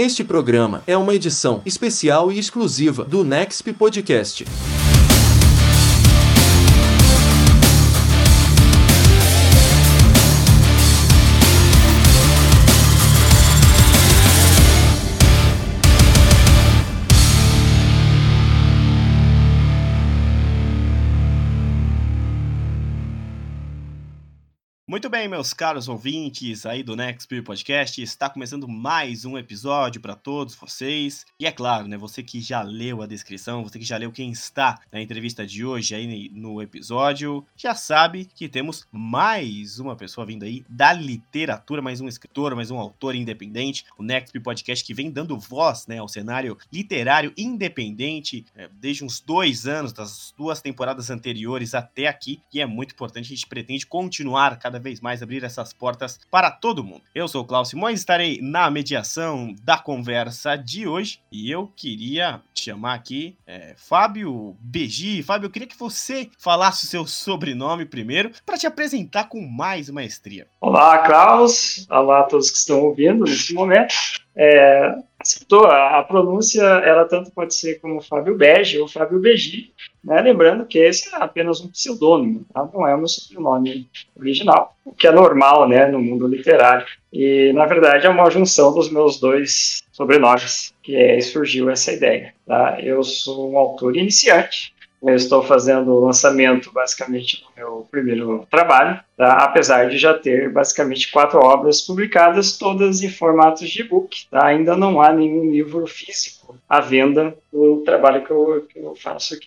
Este programa é uma edição especial e exclusiva do Nexp Podcast. Muito bem, meus caros ouvintes aí do Next Podcast, está começando mais um episódio para todos vocês. E é claro, né, você que já leu a descrição, você que já leu quem está na entrevista de hoje aí no episódio, já sabe que temos mais uma pessoa vindo aí da literatura, mais um escritor, mais um autor independente, o Next Podcast que vem dando voz, né, ao cenário literário independente é, desde uns dois anos, das duas temporadas anteriores até aqui, e é muito importante, a gente pretende continuar cada vez mais abrir essas portas para todo mundo. Eu sou o Klaus Simões, estarei na mediação da conversa de hoje e eu queria chamar aqui é, Fábio Beji. Fábio, eu queria que você falasse o seu sobrenome primeiro para te apresentar com mais maestria. Olá, Klaus. Olá a todos que estão ouvindo nesse momento. É, a, a, pronúncia ela tanto pode ser como Fábio Bege ou Fábio Begi, né? lembrando que esse é apenas um pseudônimo, tá? não é o meu sobrenome original, o que é normal né, no mundo literário. E, na verdade, é uma junção dos meus dois sobrenomes, que é, surgiu essa ideia. Tá? Eu sou um autor iniciante, eu estou fazendo o lançamento, basicamente, do meu primeiro trabalho, tá? apesar de já ter, basicamente, quatro obras publicadas, todas em formatos de e-book. Tá? Ainda não há nenhum livro físico à venda do trabalho que eu, que eu faço aqui.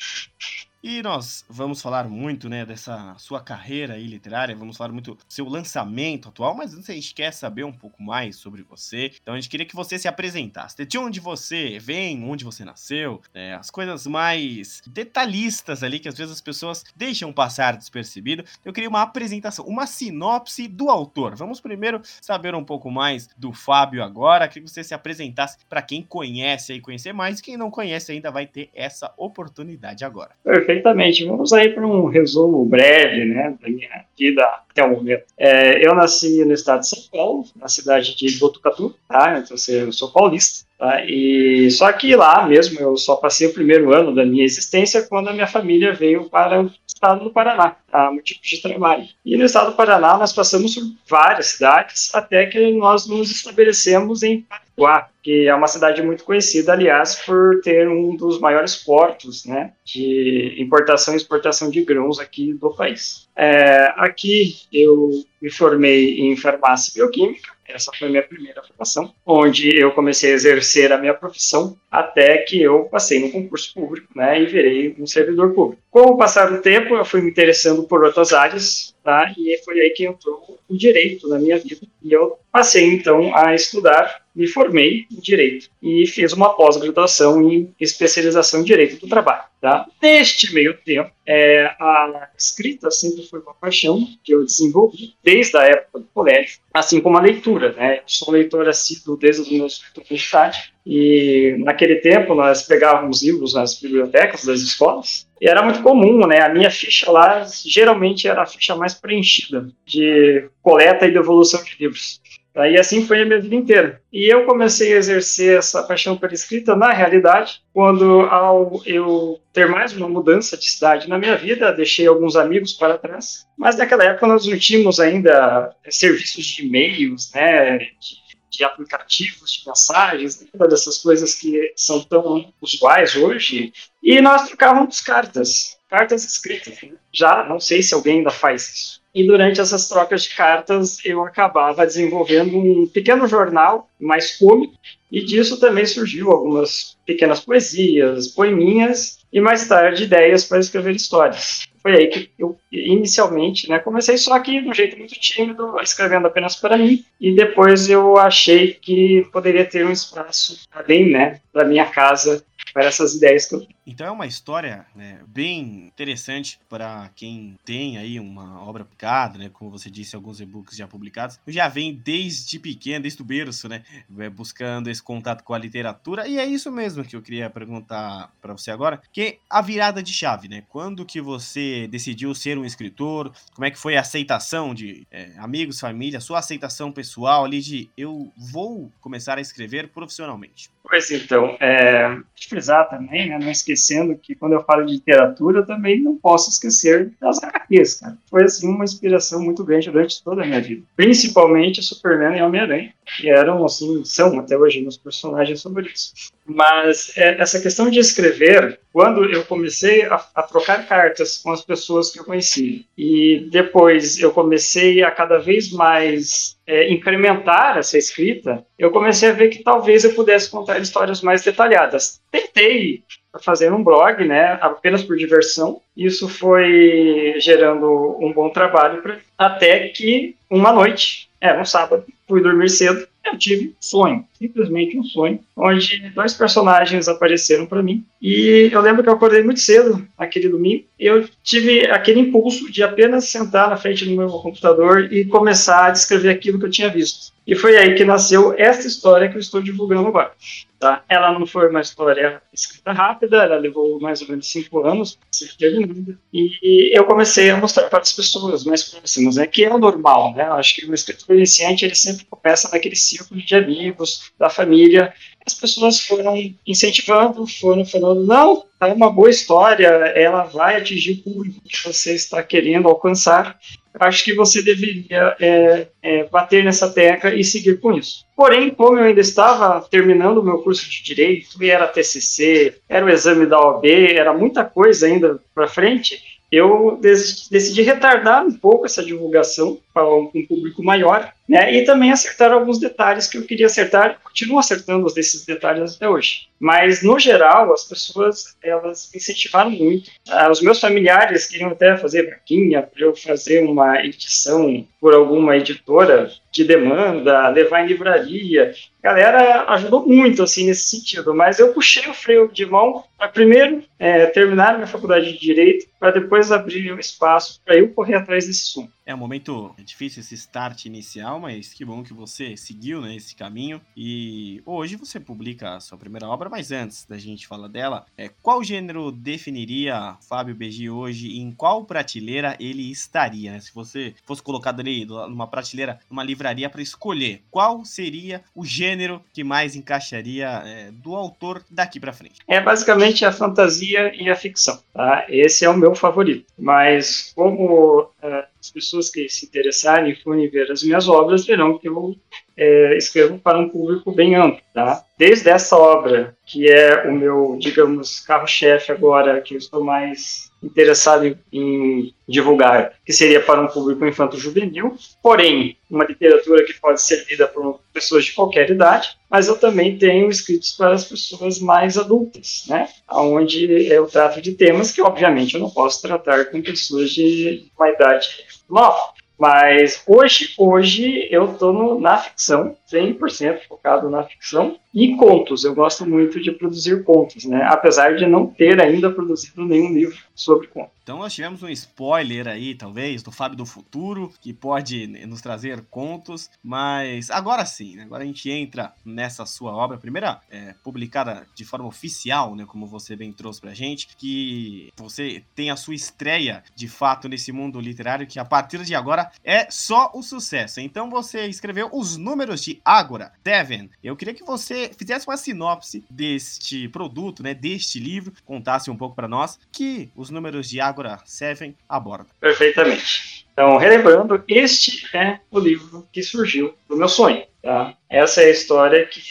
E nós vamos falar muito, né, dessa sua carreira aí literária, vamos falar muito do seu lançamento atual, mas antes a gente quer saber um pouco mais sobre você. Então a gente queria que você se apresentasse, de onde você vem, onde você nasceu, né, as coisas mais detalhistas ali que às vezes as pessoas deixam passar despercebido. Eu queria uma apresentação, uma sinopse do autor. Vamos primeiro saber um pouco mais do Fábio agora, queria que você se apresentasse para quem conhece e conhecer mais, quem não conhece ainda vai ter essa oportunidade agora. Perfeito perfeitamente. Vamos aí para um resumo breve né, da minha vida até o momento. É, eu nasci no estado de São Paulo, na cidade de Botucatu, tá? então eu sou paulista. Tá? E só que lá mesmo eu só passei o primeiro ano da minha existência quando a minha família veio para o estado do Paraná, a motivo de trabalho. E no estado do Paraná nós passamos por várias cidades até que nós nos estabelecemos em Paraguá, que é uma cidade muito conhecida, aliás, por ter um dos maiores portos né, de importação e exportação de grãos aqui do país. É, aqui eu me formei em farmácia bioquímica, essa foi minha primeira formação, onde eu comecei a exercer a minha profissão até que eu passei no concurso público né, e virei um servidor público. Com o passar do tempo, eu fui me interessando por outras áreas, tá, e foi aí que entrou o direito na minha vida. E eu passei, então, a estudar me formei em Direito e fiz uma pós-graduação em especialização em Direito do Trabalho. Tá? Neste meio tempo, é, a escrita sempre foi uma paixão que eu desenvolvi desde a época do colégio, assim como a leitura. Né? Eu sou leitor assíduo desde os meus universidade e naquele tempo nós pegávamos livros nas bibliotecas das escolas e era muito comum, né? A minha ficha lá geralmente era a ficha mais preenchida de coleta e devolução de livros. E assim foi a minha vida inteira. E eu comecei a exercer essa paixão pela escrita, na realidade, quando ao eu ter mais uma mudança de cidade na minha vida, deixei alguns amigos para trás. Mas naquela época nós não tínhamos ainda serviços de e-mails, né, de, de aplicativos, de mensagens, nada dessas coisas que são tão usuais hoje. E nós trocávamos cartas, cartas escritas. Né? Já não sei se alguém ainda faz isso. E durante essas trocas de cartas, eu acabava desenvolvendo um pequeno jornal mais cômico, e disso também surgiu algumas pequenas poesias, poeminhas, e mais tarde ideias para escrever histórias. Foi aí que eu inicialmente né, comecei só aqui de um jeito muito tímido, escrevendo apenas para mim, e depois eu achei que poderia ter um espaço além né, da minha casa para essas ideias que eu. Então é uma história né, bem interessante para quem tem aí uma obra publicada, né? Como você disse, alguns e-books já publicados. Já vem desde pequeno, desde o berço, né? Buscando esse contato com a literatura. E é isso mesmo que eu queria perguntar para você agora, que a virada de chave, né? Quando que você decidiu ser um escritor? Como é que foi a aceitação de é, amigos, família, sua aceitação pessoal ali de eu vou começar a escrever profissionalmente? Pois então, é, frisar também, né, não esquecendo que quando eu falo de literatura, eu também não posso esquecer das HQs, cara. Foi, assim, uma inspiração muito grande durante toda a minha vida. Principalmente Superman e Homem-Aranha, que eram, assim, são até hoje meus personagens favoritos. Mas é, essa questão de escrever, quando eu comecei a, a, trocar cartas com as pessoas que eu conheci, e depois eu comecei a cada vez mais é, incrementar essa escrita, eu comecei a ver que talvez eu pudesse contar histórias mais detalhadas. Tentei fazer um blog, né, apenas por diversão. Isso foi gerando um bom trabalho pra, até que uma noite, era um sábado, fui dormir cedo eu tive sonho, simplesmente um sonho, onde dois personagens apareceram para mim. E eu lembro que eu acordei muito cedo aquele domingo e eu tive aquele impulso de apenas sentar na frente do meu computador e começar a descrever aquilo que eu tinha visto. E foi aí que nasceu essa história que eu estou divulgando agora. Tá? Ela não foi uma história escrita rápida, ela levou mais ou menos cinco anos para ser terminada. E eu comecei a mostrar para as pessoas mais próximas, né, que é o normal. Né? Acho que o escritor iniciante ele sempre começa naquele círculo de amigos, da família. As pessoas foram incentivando, foram falando: não, é uma boa história, ela vai atingir o público que você está querendo alcançar acho que você deveria é, é, bater nessa tecla e seguir com isso. Porém, como eu ainda estava terminando o meu curso de Direito, e era TCC, era o exame da OAB, era muita coisa ainda para frente, eu decidi retardar um pouco essa divulgação para um público maior, né, e também acertar alguns detalhes que eu queria acertar, continuo acertando desses detalhes até hoje. Mas, no geral, as pessoas, elas me incentivaram muito. Ah, os meus familiares queriam até fazer vaquinha para eu fazer uma edição por alguma editora de demanda, levar em livraria. A galera ajudou muito, assim, nesse sentido, mas eu puxei o freio de mão para primeiro é, terminar minha faculdade de Direito, para depois abrir um espaço para eu correr atrás desse assunto. É um momento difícil esse start inicial, mas que bom que você seguiu né, esse caminho. E hoje você publica a sua primeira obra, mas antes da gente falar dela, é, qual gênero definiria Fábio BG hoje e em qual prateleira ele estaria? Né? Se você fosse colocado ali numa prateleira, numa livraria para escolher, qual seria o gênero que mais encaixaria é, do autor daqui para frente? É basicamente a fantasia e a ficção. Tá? Esse é o meu favorito. Mas como uh, as pessoas que se interessarem e forem ver as minhas obras verão que eu é, escrevo para um público bem amplo, tá? Desde essa obra, que é o meu, digamos, carro-chefe agora, que eu estou mais interessado em, divulgar, que seria para um público infanto-juvenil, porém, uma literatura que pode ser lida por pessoas de qualquer idade, mas eu também tenho escritos para as pessoas mais adultas, né? Onde eu trato de temas que, obviamente, eu não posso tratar com pessoas de uma idade nova. Mas hoje, hoje eu estou na ficção, 100% focado na ficção e contos. Eu gosto muito de produzir contos, né? Apesar de não ter ainda produzido nenhum livro sobre contos. Então nós tivemos um spoiler aí, talvez, do Fábio do Futuro, que pode nos trazer contos, mas agora sim, né? agora a gente entra nessa sua obra, primeira é, publicada de forma oficial, né, como você bem trouxe pra gente, que você tem a sua estreia de fato nesse mundo literário, que a partir de agora é só o sucesso. Então você escreveu os números de Ágora, Devon. Eu queria que você fizesse uma sinopse deste produto, né, deste livro, contasse um pouco para nós que os números de Ágora Ágora 7 aborda. Perfeitamente. Então, relembrando, este é o livro que surgiu do meu sonho. Tá? Essa é a história que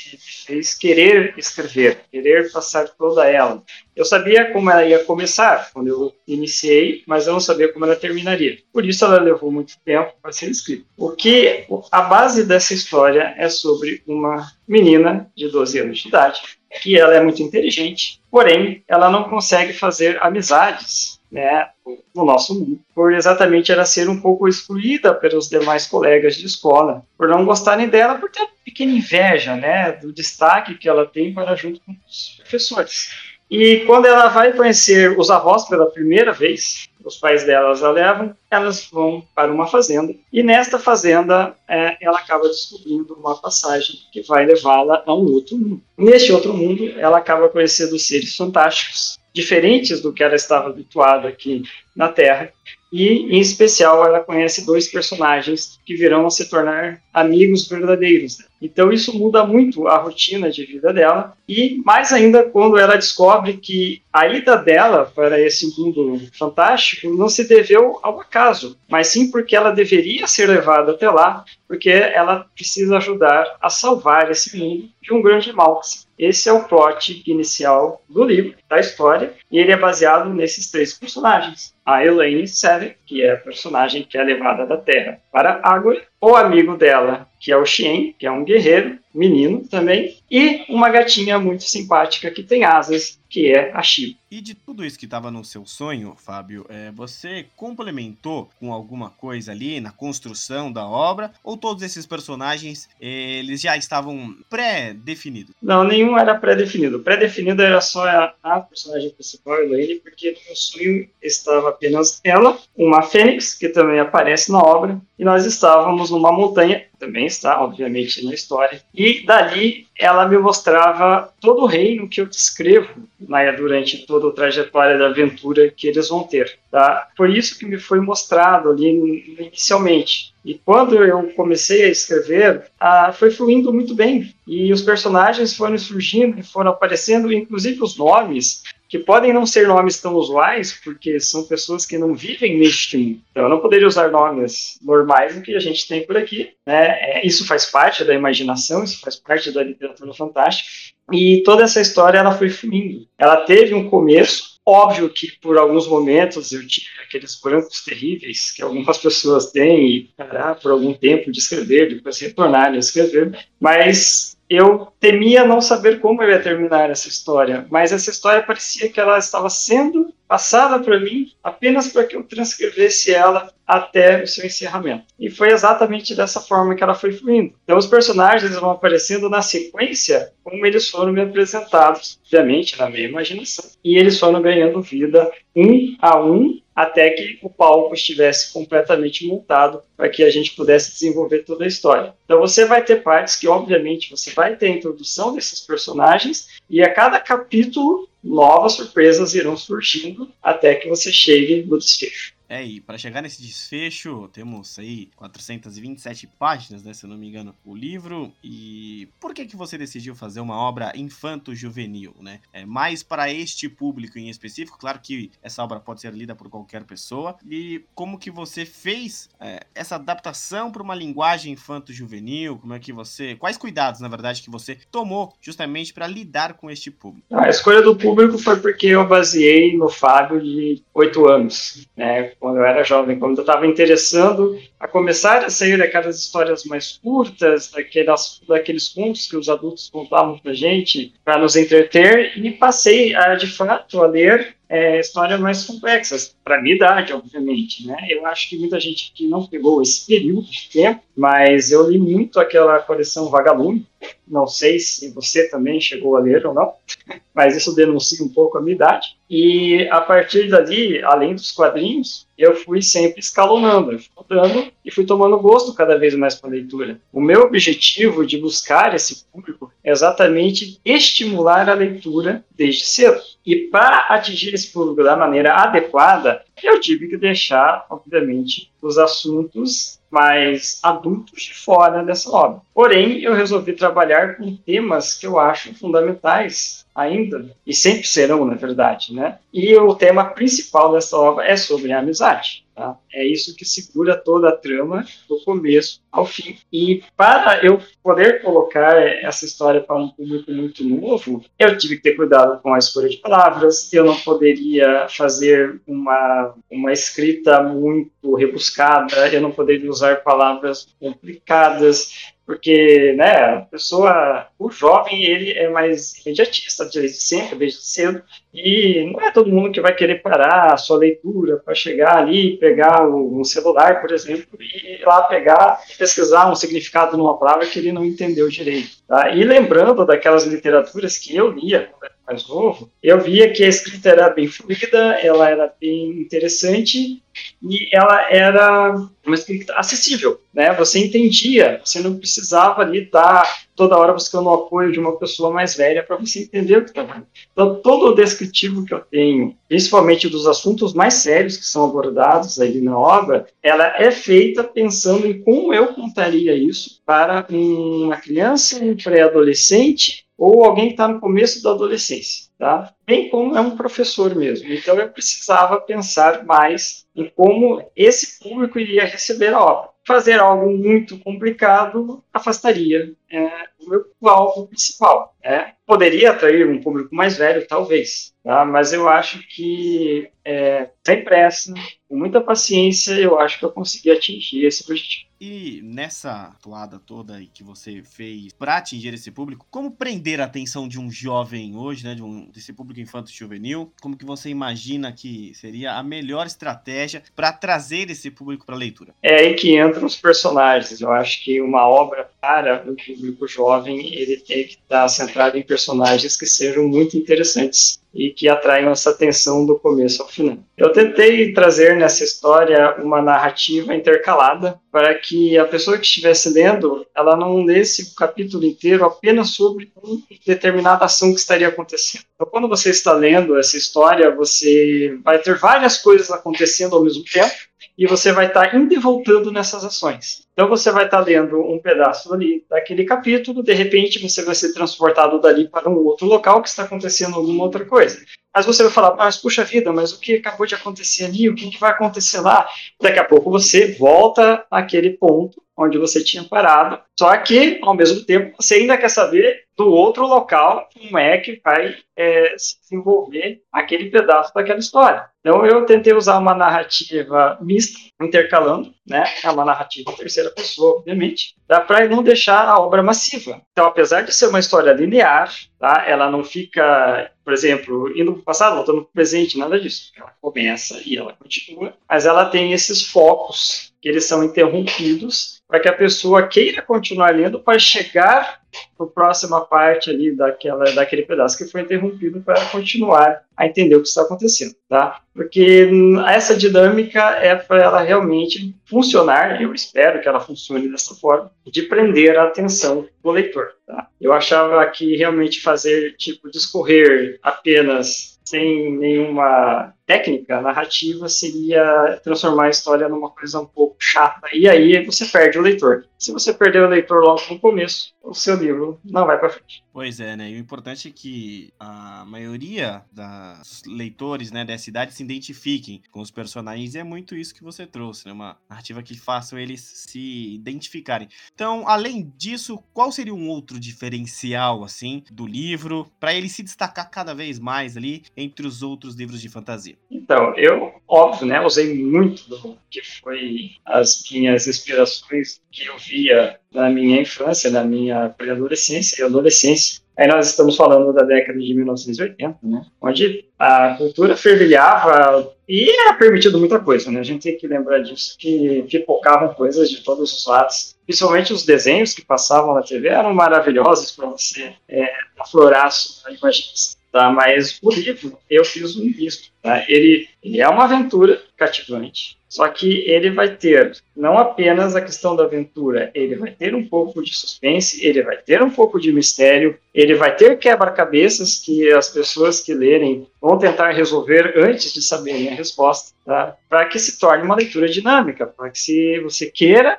fez querer escrever, querer passar toda ela. Eu sabia como ela ia começar quando eu iniciei, mas eu não sabia como ela terminaria. Por isso ela levou muito tempo para ser escrita. O que a base dessa história é sobre uma menina de 12 anos de idade, que ela é muito inteligente, porém ela não consegue fazer amizades né, no nosso mundo, por exatamente ela ser um pouco excluída pelos demais colegas de escola, por não gostarem dela, por ter uma pequena inveja, né, do destaque que ela tem para junto com os professores. E quando ela vai conhecer os avós pela primeira vez, os pais delas a levam, elas vão para uma fazenda. E nesta fazenda, é, ela acaba descobrindo uma passagem que vai levá-la a um outro mundo. Neste outro mundo, ela acaba conhecendo seres fantásticos, diferentes do que ela estava habituada aqui na Terra, e, em especial, ela conhece dois personagens que virão a se tornar amigos verdadeiros. Então, isso muda muito a rotina de vida dela, e mais ainda quando ela descobre que a ida dela para esse mundo fantástico não se deveu ao acaso, mas sim porque ela deveria ser levada até lá, porque ela precisa ajudar a salvar esse mundo de um grande mal. Esse é o plot inicial do livro, da história, e ele é baseado nesses três personagens a Elaine Seven, que é a personagem que é levada da Terra para Água, o amigo dela, que é o Xien, que é um guerreiro, menino também, e uma gatinha muito simpática que tem asas, que é a Shiva. E de tudo isso que estava no seu sonho, Fábio, é, você complementou com alguma coisa ali na construção da obra? Ou todos esses personagens eles já estavam pré-definidos? Não, nenhum era pré-definido. Pré-definido era só a, a personagem principal, Elaine, porque no meu sonho estava apenas ela, uma fênix, que também aparece na obra, e nós estávamos numa montanha, também está, obviamente, na história, e dali ela me mostrava todo o reino que eu descrevo né, durante toda a trajetória da aventura que eles vão ter. Tá? Foi isso que me foi mostrado ali inicialmente. E quando eu comecei a escrever, ah, foi fluindo muito bem. E os personagens foram surgindo, foram aparecendo, inclusive os nomes que podem não ser nomes tão usuais, porque são pessoas que não vivem neste mundo. Então, eu não poderia usar nomes normais do que a gente tem por aqui. Né? É, isso faz parte da imaginação, isso faz parte da literatura fantástica. E toda essa história ela foi fluindo. Ela teve um começo, óbvio que por alguns momentos eu tive aqueles brancos terríveis que algumas pessoas têm e parar por algum tempo de escrever, depois retornar a escrever, mas eu temia não saber como eu ia terminar essa história, mas essa história parecia que ela estava sendo passada para mim apenas para que eu transcrevesse ela até o seu encerramento. E foi exatamente dessa forma que ela foi fluindo. Então os personagens vão aparecendo na sequência como eles foram me apresentados, obviamente na minha imaginação. E eles foram ganhando vida um a um até que o palco estivesse completamente montado para que a gente pudesse desenvolver toda a história. Então você vai ter partes que, obviamente, você vai ter a introdução desses personagens e a cada capítulo novas surpresas irão surgindo até que você chegue no desfecho. É, e para chegar nesse desfecho, temos aí 427 páginas, né, se eu não me engano, o livro. E por que que você decidiu fazer uma obra infanto-juvenil, né? É mais para este público em específico, claro que essa obra pode ser lida por qualquer pessoa. E como que você fez é, essa adaptação para uma linguagem infanto-juvenil? Como é que você, quais cuidados, na verdade, que você tomou justamente para lidar com este público? A escolha do público foi porque eu baseei no Fábio de 8 anos, né? Quando eu era jovem, quando eu estava interessando a começar a sair daquelas histórias mais curtas, daquelas, daqueles contos que os adultos contavam para gente, para nos entreter, e passei a, de fato a ler é, histórias mais complexas, para minha idade, obviamente, né? Eu acho que muita gente que não pegou esse período de tempo, mas eu li muito aquela coleção Vagalume, não sei se você também chegou a ler ou não, mas isso denuncia um pouco a minha idade. E a partir dali, além dos quadrinhos, eu fui sempre escalonando, estudando e fui tomando gosto cada vez mais com a leitura. O meu objetivo de buscar esse público é exatamente estimular a leitura desde cedo. E para atingir esse público da maneira adequada, eu tive que deixar, obviamente, os assuntos mais adultos de fora dessa obra. Porém, eu resolvi trabalhar com temas que eu acho fundamentais ainda, e sempre serão, na verdade, né? E o tema principal dessa obra é sobre a amizade. Tá? É isso que segura toda a trama, do começo ao fim. E para eu poder colocar essa história para um público muito novo, eu tive que ter cuidado com a escolha de palavras, eu não poderia fazer uma, uma escrita muito rebuscada, eu não poderia usar palavras complicadas, porque né, a pessoa, o jovem, ele é mais imediatista desde sempre, desde cedo, e não é todo mundo que vai querer parar a sua leitura para chegar ali, pegar um celular, por exemplo, e ir lá pegar pesquisar um significado numa palavra que ele não entendeu direito. Tá? E lembrando daquelas literaturas que eu lia quando mais novo, eu via que a escrita era bem fluida, ela era bem interessante e ela era uma escrita acessível, né? Você entendia, você não precisava ali estar toda hora buscando o apoio de uma pessoa mais velha para você entender o que está Então, todo o descritivo que eu tenho, principalmente dos assuntos mais sérios que são abordados ali na obra, ela é feita pensando em como eu contaria isso para uma criança, um pré-adolescente ou alguém que está no começo da adolescência, tá? Bem como é um professor mesmo. Então eu precisava pensar mais em como esse público iria receber a obra. Fazer algo muito complicado afastaria é, o meu alvo principal. É. Poderia atrair um público mais velho, talvez, tá? mas eu acho que é, sem pressa, com muita paciência, eu acho que eu consegui atingir esse objetivo. E nessa toada toda que você fez para atingir esse público, como prender a atenção de um jovem hoje, né, de um, desse público infanto-juvenil? Como que você imagina que seria a melhor estratégia para trazer esse público para a leitura? É aí que entram os personagens. Eu acho que uma obra para o público jovem, ele tem que estar centrado em personagens que sejam muito interessantes e que atraiam essa atenção do começo ao final. Eu tentei trazer nessa história uma narrativa intercalada para que a pessoa que estivesse lendo, ela não lesse o capítulo inteiro apenas sobre uma determinada ação que estaria acontecendo. Então, quando você está lendo essa história, você vai ter várias coisas acontecendo ao mesmo tempo e você vai estar indo e voltando nessas ações. Então você vai estar lendo um pedaço ali daquele capítulo, de repente você vai ser transportado dali para um outro local que está acontecendo alguma outra coisa. Mas você vai falar, mas puxa vida, mas o que acabou de acontecer ali, o que, que vai acontecer lá? Daqui a pouco você volta àquele ponto onde você tinha parado, só que, ao mesmo tempo, você ainda quer saber do outro local como é que vai é, se desenvolver aquele pedaço daquela história. Então, eu tentei usar uma narrativa mista, intercalando, né? É uma narrativa terceira pessoa, obviamente, dá para não deixar a obra massiva. Então, apesar de ser uma história linear, tá? Ela não fica, por exemplo, indo para o passado, voltando para o presente, nada disso. Ela começa e ela continua, mas ela tem esses focos que eles são interrompidos para que a pessoa queira continuar lendo para chegar para a próxima parte ali daquela, daquele pedaço que foi interrompido para continuar a entender o que está acontecendo, tá? Porque essa dinâmica é para ela realmente funcionar, eu espero que ela funcione dessa forma, de prender a atenção do leitor, tá? Eu achava que realmente fazer, tipo, discorrer apenas sem nenhuma técnica narrativa seria transformar a história numa coisa um pouco chata. E aí você perde o leitor. Se você perder o leitor logo no começo, o seu livro não vai para frente. Pois é, né? E o importante é que a maioria dos leitores, né, dessa idade se identifiquem com os personagens e é muito isso que você trouxe, né? Uma narrativa que faça eles se identificarem. Então, além disso, qual seria um outro diferencial assim do livro para ele se destacar cada vez mais ali entre os outros livros de fantasia? Então, eu, óbvio, né, usei muito do que foi as minhas inspirações que eu via na minha infância, na minha pré-adolescência e adolescência. Aí nós estamos falando da década de 1980, né, onde a cultura fervilhava e era permitido muita coisa, né? A gente tem que lembrar disso, que pipocavam coisas de todos os lados. Principalmente os desenhos que passavam na TV eram maravilhosos para você é, aflorar a sua imaginação. Tá? Mas o livro, eu fiz um misto. Tá? Ele, ele é uma aventura cativante, só que ele vai ter não apenas a questão da aventura, ele vai ter um pouco de suspense, ele vai ter um pouco de mistério, ele vai ter quebra-cabeças que as pessoas que lerem vão tentar resolver antes de saberem a resposta, tá? para que se torne uma leitura dinâmica, para que se você queira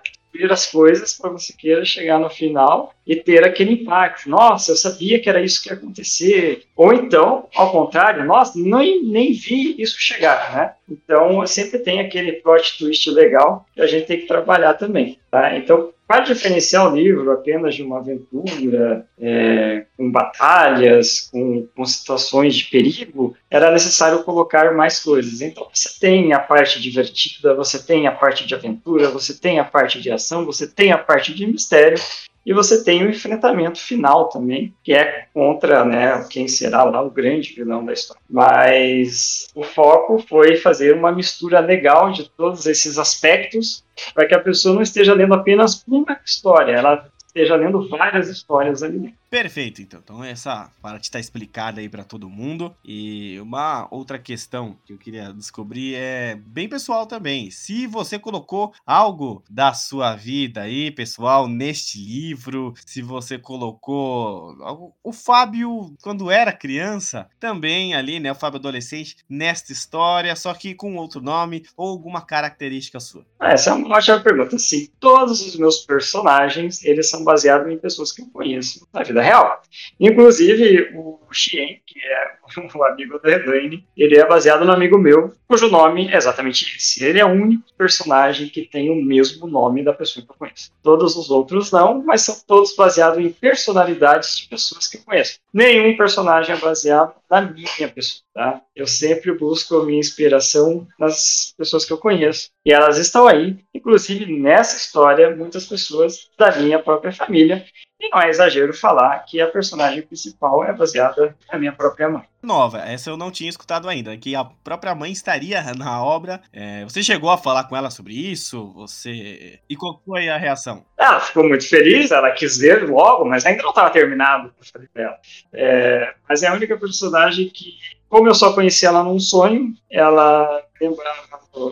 as coisas para você queira chegar no final e ter aquele impacto. Nossa, eu sabia que era isso que ia acontecer. Ou então, ao contrário, nossa, nem, nem vi isso chegar, né? Então, sempre tem aquele plot twist legal que a gente tem que trabalhar também, tá? Então, para diferenciar o livro apenas de uma aventura, é, com batalhas, com, com, situações de perigo, era necessário colocar mais coisas. Então você tem a parte divertida, você tem a parte de aventura, você tem a parte de ação, você tem a parte de mistério, e você tem o enfrentamento final também, que é contra né, quem será lá o grande vilão da história. Mas o foco foi fazer uma mistura legal de todos esses aspectos para que a pessoa não esteja lendo apenas uma história, ela esteja lendo várias histórias ali. Perfeito, então. Então essa parte está explicada aí para todo mundo. E uma outra questão que eu queria descobrir é bem pessoal também. Se você colocou algo da sua vida aí, pessoal, neste livro, se você colocou o Fábio quando era criança, também ali, né, o Fábio adolescente nesta história, só que com outro nome ou alguma característica sua. Essa é uma ótima pergunta. Sim, todos os meus personagens, eles são baseados em pessoas que eu conheço na vida real. Inclusive, o Xien, que é um amigo do Redane, ele é baseado no amigo meu, cujo nome é exatamente esse. Ele é o único personagem que tem o mesmo nome da pessoa que eu conheço. Todos os outros não, mas são todos baseados em personalidades de pessoas que eu conheço. Nenhum personagem é baseado na minha pessoa, tá? Eu sempre busco a minha inspiração nas pessoas que eu conheço. E elas estão aí, inclusive nessa história, muitas pessoas da minha própria família. E não é exagero falar que a personagem principal é baseada na minha própria mãe. Nova, essa eu não tinha escutado ainda, que a própria mãe estaria na obra. É, você chegou a falar com ela sobre isso? Você. E qual foi a reação? Ela ficou muito feliz, ela quis ver logo, mas ainda não estava terminado. Eu falei pra ela. É, mas é a única personagem que, como eu só conheci ela num sonho, ela lembra,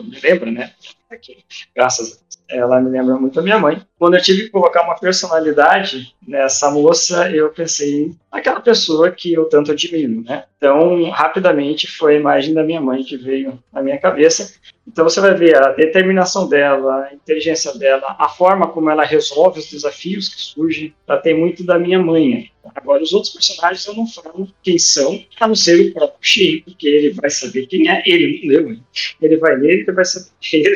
me lembra, né? Aqui, graças a Deus. Ela me lembra muito a minha mãe. Quando eu tive que colocar uma personalidade nessa moça, eu pensei naquela pessoa que eu tanto admiro, né? Então, rapidamente foi a imagem da minha mãe que veio na minha cabeça. Então, você vai ver a determinação dela, a inteligência dela, a forma como ela resolve os desafios que surgem. Ela tem muito da minha mãe. Agora, os outros personagens eu não falo quem são, a não ser o próprio Shin, porque ele vai saber quem é. Ele não leu, ele vai ler ele vai saber é.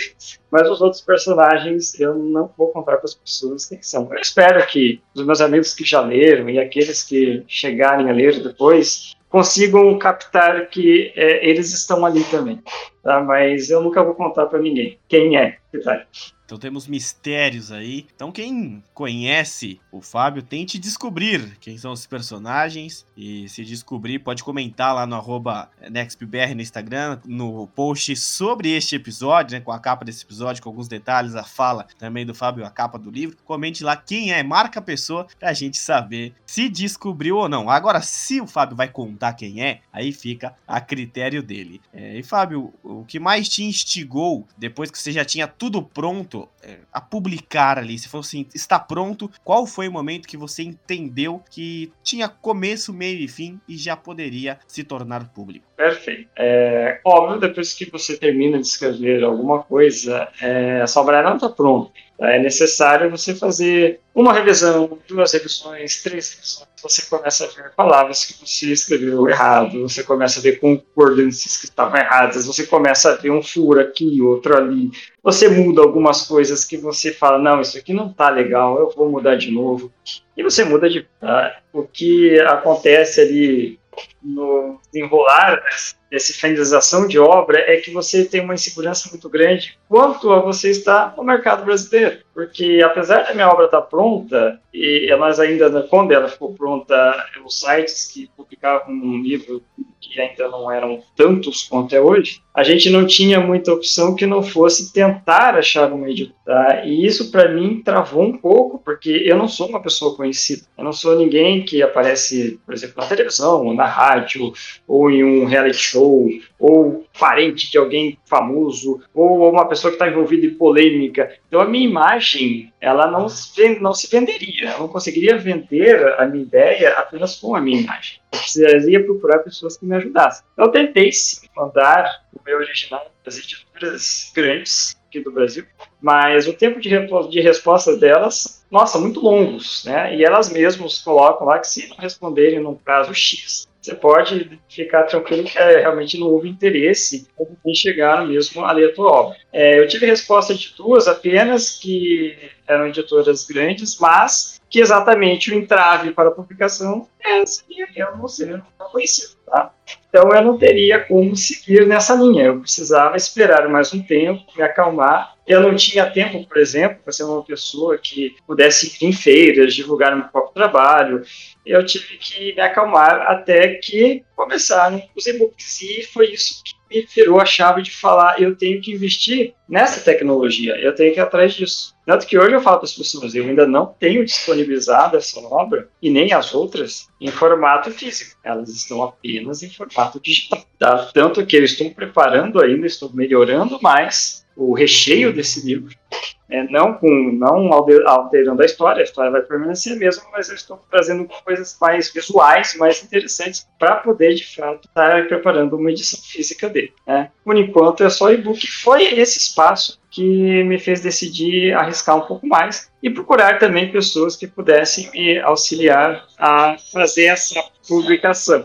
Mas os outros personagens eu não vou contar para as pessoas quem são. Eu espero que os meus amigos que já leram e aqueles que chegarem a ler depois consigam captar que é, eles estão ali também. Tá? Mas eu nunca vou contar para ninguém quem é. Então temos mistérios aí. Então quem conhece o Fábio, tente descobrir quem são os personagens. E se descobrir, pode comentar lá no NextBR no Instagram, no post sobre este episódio, né, com a capa desse episódio, com alguns detalhes, a fala também do Fábio, a capa do livro. Comente lá quem é, marca a pessoa pra gente saber se descobriu ou não. Agora, se o Fábio vai contar quem é, aí fica a critério dele. É, e Fábio, o que mais te instigou depois que você já tinha tudo pronto é, a publicar ali? Se fosse assim, está pronto, qual foi o momento que você entendeu que tinha começo, meio e fim e já poderia se tornar público? Perfeito. É, óbvio, depois que você termina de escrever alguma coisa, é, a sua obra não está pronta. É necessário você fazer uma revisão, duas revisões, três revisões. Você começa a ver palavras que você escreveu errado, você começa a ver concordâncias que estavam erradas, você começa a ver um furo aqui, outro ali. Você muda algumas coisas que você fala, não, isso aqui não está legal, eu vou mudar de novo. E você muda de. Tá? O que acontece ali no desenrolar dessa finalização de obra é que você tem uma insegurança muito grande quanto a você estar no mercado brasileiro. Porque apesar da minha obra estar pronta, e nós ainda, quando ela ficou pronta, os sites que publicavam um livro que ainda não eram tantos quanto é hoje, a gente não tinha muita opção que não fosse tentar achar um editor. Tá? E isso para mim travou um pouco, porque eu não sou uma pessoa conhecida. Eu não sou ninguém que aparece, por exemplo, na televisão, ou na rádio, ou em um reality show, ou parente de alguém famoso, ou uma pessoa que está envolvida em polêmica. Então a minha imagem, ela não se, não se venderia. Eu não conseguiria vender a minha ideia apenas com a minha imagem. Eu precisaria procurar pessoas que me ajudassem. Eu tentei sim, mandar o meu original das editoras grandes aqui do Brasil, mas o tempo de, de resposta delas, nossa, muito longos, né? E elas mesmas colocam lá que se não responderem num prazo X, você pode ficar tranquilo que é, realmente não houve interesse em chegar mesmo a ler a tua obra. É, eu tive resposta de duas apenas, que eram editoras grandes, mas que exatamente o entrave para a publicação é seria eu não ser conhecido. Tá? Então eu não teria como seguir nessa linha, eu precisava esperar mais um tempo, me acalmar Eu não tinha tempo, por exemplo, para ser uma pessoa que pudesse ir em feiras, divulgar meu próprio trabalho. Eu tive que me acalmar até que começaram os e-books. E foi isso que me virou a chave de falar: eu tenho que investir nessa tecnologia, eu tenho que ir atrás disso. Tanto que hoje eu falo para as pessoas: eu ainda não tenho disponibilizado essa obra e nem as outras em formato físico, elas estão apenas em formato digital. Tá? Tanto que eu estou preparando ainda, estou melhorando mais o recheio desse livro é, não com não alterando a história, a história vai permanecer a mesma, mas eu estou trazendo coisas mais visuais, mais interessantes para poder de fato estar preparando uma edição física dele. Né? Por enquanto é só e-book. Foi esse espaço que me fez decidir arriscar um pouco mais e procurar também pessoas que pudessem me auxiliar a fazer essa publicação.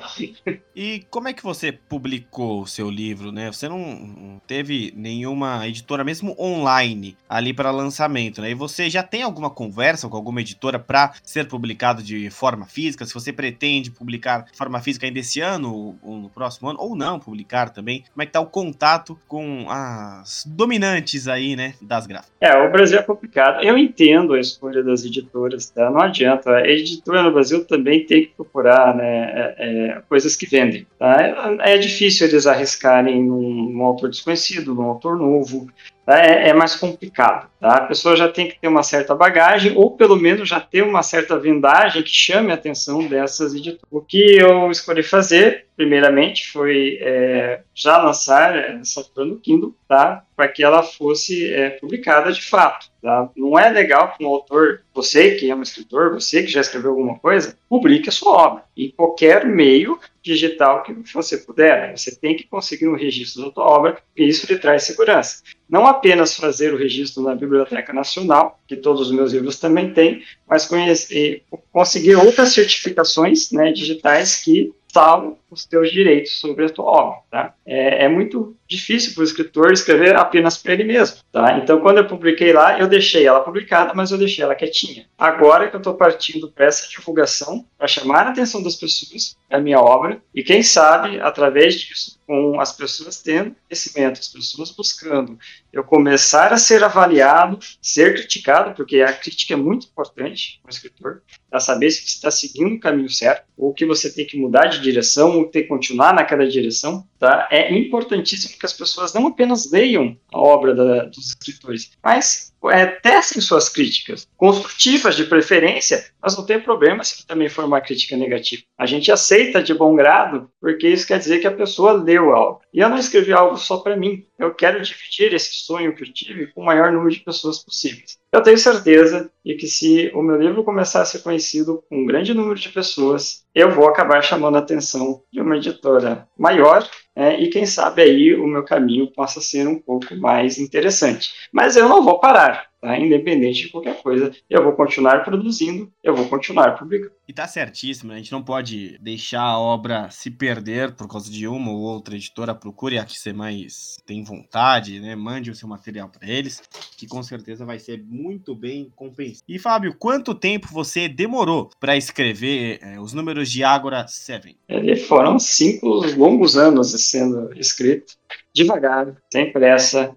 E como é que você publicou o seu livro, né? Você não teve nenhuma editora mesmo online ali para lançamento, né? E você já tem alguma conversa com alguma editora para ser publicado de forma física? Se você pretende publicar de forma física ainda esse ano ou no próximo ano ou não publicar também? Como é que tá o contato com as dominantes aí, né, das gráficas? É, o Brasil é complicado. Eu entendo a escolha das editoras, tá? Não adianta. A editora no Brasil também tem que procurar, né, é, é, coisas que vendem, tá? É, é difícil eles arriscarem num, num autor desconhecido, num autor novo, tá? é, é, mais complicado. Tá? A pessoa já tem que ter uma certa bagagem, ou pelo menos já ter uma certa vendagem que chame a atenção dessas editoras. O que eu escolhi fazer, primeiramente, foi é, já lançar essa no Kindle, tá? para que ela fosse é, publicada de fato. Tá? Não é legal que um autor, você que é um escritor, você que já escreveu alguma coisa, publique a sua obra em qualquer meio digital que você puder. Você tem que conseguir um registro da sua obra, e isso lhe traz segurança. Não apenas fazer o registro na Biblioteca Nacional, que todos os meus livros também têm, mas conseguir outras certificações né, digitais que salvam os teus direitos sobre a tua obra. Tá? É, é muito difícil para o escritor escrever apenas para ele mesmo. Tá? Então, quando eu publiquei lá, eu deixei ela publicada, mas eu deixei ela quietinha. Agora que eu estou partindo para essa divulgação, para chamar a atenção das pessoas a minha obra, e quem sabe, através disso, com as pessoas tendo conhecimento, as pessoas buscando, eu começar a ser avaliado, ser criticado, porque a crítica é muito importante para o escritor, para saber se você está seguindo o caminho certo, ou que você tem que mudar de direção, ou ter que continuar naquela direção, tá? É importantíssimo que as pessoas não apenas leiam a obra da, dos escritores, mas é, testem suas críticas, construtivas de preferência, mas não tem problema se também for uma crítica negativa. A gente aceita de bom grado, porque isso quer dizer que a pessoa leu algo. E eu não escrevi algo só para mim, eu quero dividir esse sonho que eu tive com o maior número de pessoas possíveis. Eu tenho certeza de que se o meu livro começar a ser conhecido com um grande número de pessoas, eu vou acabar chamando a atenção de uma editora maior é, e quem sabe aí o meu caminho possa ser um pouco mais interessante. Mas eu não vou parar, tá? independente de qualquer coisa, eu vou continuar produzindo, eu vou continuar publicando. E tá certíssimo, a gente não pode deixar a obra se perder por causa de uma ou outra editora, procure a que você mais tem vontade, né? mande o seu material para eles, que com certeza vai ser muito bem compensado. E Fábio, quanto tempo você demorou para escrever é, os números de Ágora 7? Ele foram cinco longos anos sendo escrito devagar, sem pressa,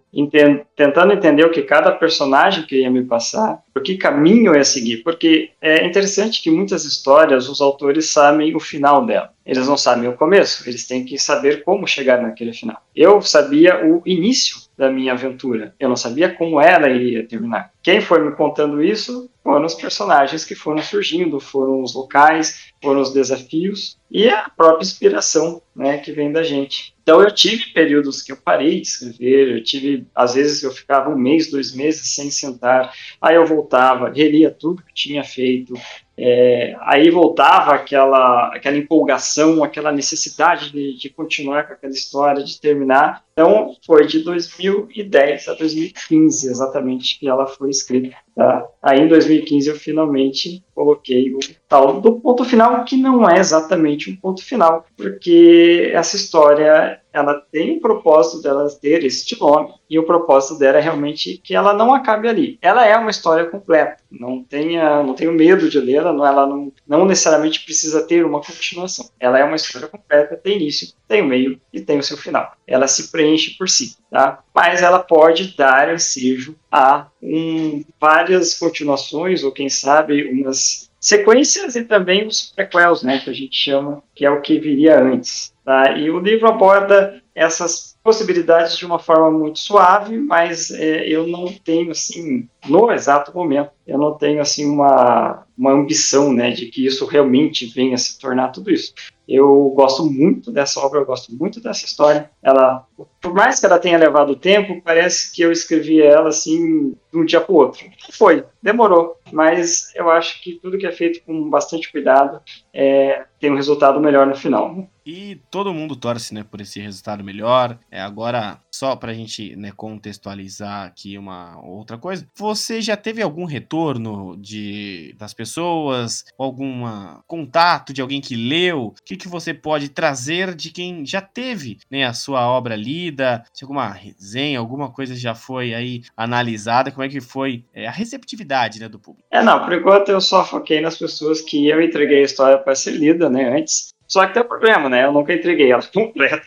tentando entender o que cada personagem queria me passar, por que caminho eu ia seguir, porque é interessante que muitas histórias os autores sabem o final dela, eles não sabem o começo, eles têm que saber como chegar naquele final. Eu sabia o início da minha aventura, eu não sabia como ela iria terminar. Quem foi me contando isso foram os personagens que foram surgindo, foram os locais, foram os desafios e a própria inspiração né, que vem da gente. Então eu tive períodos que eu parei de escrever, eu tive, às vezes eu ficava um mês, dois meses sem sentar, aí eu voltava, relia tudo que tinha feito, é, aí voltava aquela, aquela empolgação, aquela necessidade de, de, continuar com aquela história, de terminar. Então, foi de 2010 a 2015, exatamente, que ela foi escrita. Tá? Aí, em 2015, eu finalmente coloquei o tal do ponto final, que não é exatamente um ponto final, porque essa história ela tem o propósito dela ter este nome, e o propósito dela é realmente que ela não acabe ali. Ela é uma história completa, não tenha, não tenho medo de lê-la, não, ela não, não necessariamente precisa ter uma continuação. Ela é uma história completa, tem início, tem o meio e tem o seu final. Ela se prende preenche por si, tá? Mas ela pode dar ensejo a um, várias continuações, ou quem sabe umas sequências e também os prequels, né, que a gente chama, que é o que viria antes. Tá? E o livro aborda essas possibilidades de uma forma muito suave, mas é, eu não tenho assim, no exato momento, eu não tenho assim uma, uma ambição, né, de que isso realmente venha a se tornar tudo isso. Eu gosto muito dessa obra, eu gosto muito dessa história. Ela, por mais que ela tenha levado tempo, parece que eu escrevi ela assim de um dia para o outro. Foi, demorou, mas eu acho que tudo que é feito com bastante cuidado é, tem um resultado melhor no final. E todo mundo torce, né, por esse resultado melhor. É agora só para a gente né, contextualizar aqui uma outra coisa. Você já teve algum retorno de das pessoas, algum contato de alguém que leu? O que, que você pode trazer de quem já teve né, a sua obra lida? Se alguma resenha, alguma coisa já foi aí analisada? Como é que foi é, a receptividade né, do público? É, não, por enquanto eu só foquei nas pessoas que eu entreguei a história para ser lida, né, antes. Só que tem um problema, né? Eu nunca entreguei ela completa.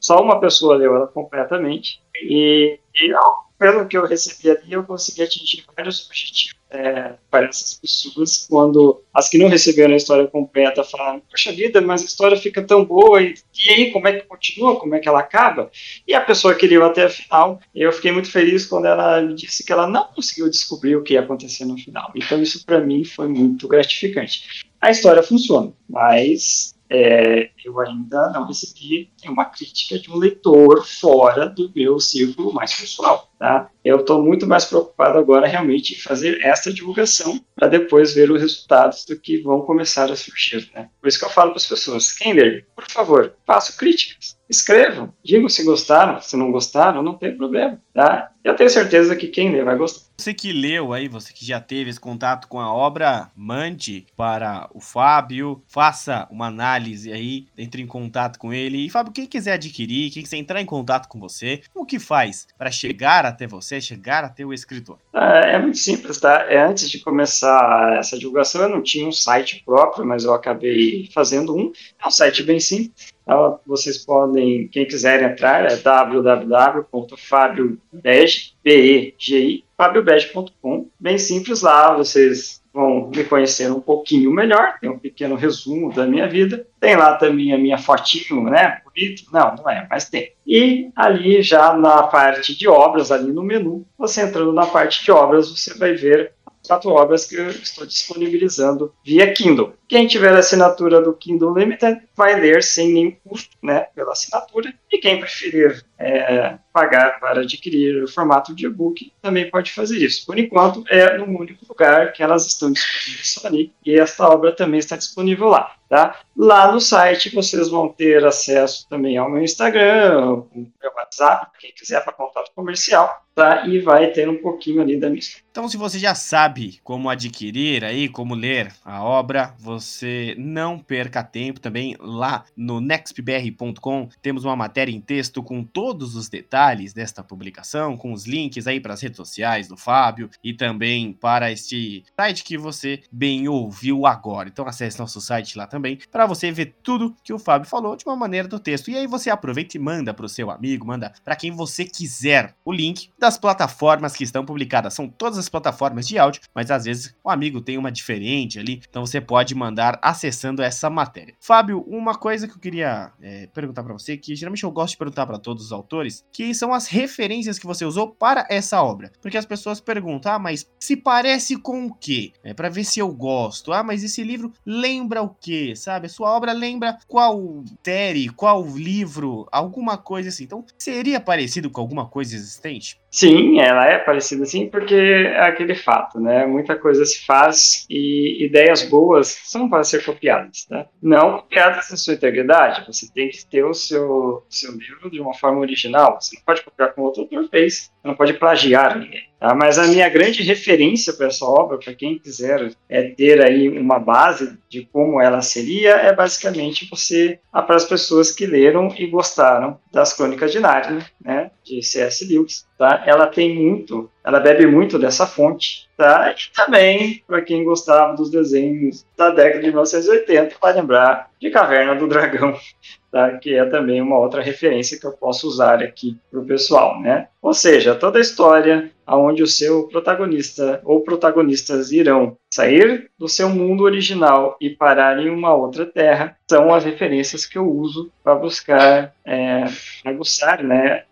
Só uma pessoa leu ela completamente. E, e pelo que eu recebi ali, eu consegui atingir vários objetivos é, para essas pessoas. Quando as que não receberam a história completa falaram: Poxa vida, mas a história fica tão boa, e, e aí como é que continua? Como é que ela acaba? E a pessoa que leu até a final, eu fiquei muito feliz quando ela me disse que ela não conseguiu descobrir o que ia acontecer no final. Então, isso para mim foi muito gratificante. A história funciona, mas é, eu ainda não recebi uma crítica de um leitor fora do meu círculo mais pessoal. Tá? Eu estou muito mais preocupado agora realmente em fazer essa divulgação para depois ver os resultados do que vão começar a surgir. Né? Por isso que eu falo para as pessoas, ler, por favor, façam críticas, escrevam, digam se gostaram, se não gostaram, não tem problema. Tá? Eu tenho certeza que quem ler vai gostar. Você que leu aí, você que já teve esse contato com a obra, mande para o Fábio, faça uma análise aí, entre em contato com ele. E Fábio, quem quiser adquirir, quem quiser entrar em contato com você, o que faz para chegar até você, chegar até o escritor? É, é muito simples, tá? É, antes de começar essa divulgação, eu não tinha um site próprio, mas eu acabei fazendo um. É um site bem simples. Então, vocês podem, quem quiser entrar, é www.fabiobege.com. Bem simples lá, vocês vão me conhecer um pouquinho melhor, tem um pequeno resumo da minha vida. Tem lá também a minha fotinho, né? Bonito? Não, não é, mas tem. E ali já na parte de obras, ali no menu, você entrando na parte de obras, você vai ver quatro obras que eu estou disponibilizando via Kindle. Quem tiver assinatura do Kindle Limited vai ler sem nenhum custo né, pela assinatura. E quem preferir é, pagar para adquirir o formato de e-book também pode fazer isso. Por enquanto, é no único lugar que elas estão disponíveis. E esta obra também está disponível lá. Tá? Lá no site vocês vão ter acesso também ao meu Instagram, ao meu WhatsApp, quem quiser para contato comercial, tá? E vai ter um pouquinho ali da minha história. Então, se você já sabe como adquirir aí, como ler a obra, você não perca tempo também lá no nextbr.com. Temos uma matéria em texto com todos os detalhes desta publicação, com os links aí para as redes sociais do Fábio e também para este site que você bem ouviu agora. Então, acesse nosso site lá também para você ver tudo que o Fábio falou de uma maneira do texto. E aí você aproveita e manda para o seu amigo, manda para quem você quiser o link das plataformas que estão publicadas. São todas as plataformas de áudio, mas às vezes o amigo tem uma diferente ali, então você pode mandar acessando essa matéria. Fábio, uma coisa que eu queria é, perguntar para você, que geralmente eu gosto de perguntar para todos os autores, que são as referências que você usou para essa obra, porque as pessoas perguntam, ah, mas se parece com o quê? É para ver se eu gosto. Ah, mas esse livro lembra o quê? Sabe? A sua obra lembra qual série, qual livro, alguma coisa assim. Então, seria parecido com alguma coisa existente? Sim, ela é parecida assim, porque é aquele fato, né? Muita coisa se faz e ideias boas são para ser copiadas, tá? Não copiadas em sua integridade, você tem que ter o seu, seu livro de uma forma original, você não pode copiar como outro autor fez, você não pode plagiar ninguém. Tá? Mas a minha grande referência para essa obra, para quem quiser é, ter aí uma base de como ela seria, é basicamente você, ah, para as pessoas que leram e gostaram das Crônicas de Nárnia, né, de C.S. Lewis, tá? Ela tem muito, ela bebe muito dessa fonte, tá? E também, para quem gostava dos desenhos da década de 1980, para lembrar de Caverna do Dragão, tá? que é também uma outra referência que eu posso usar aqui para o pessoal. Né? Ou seja, toda a história onde o seu protagonista ou protagonistas irão sair do seu mundo original e parar em uma outra terra são as referências que eu uso para buscar é, aguçar, né,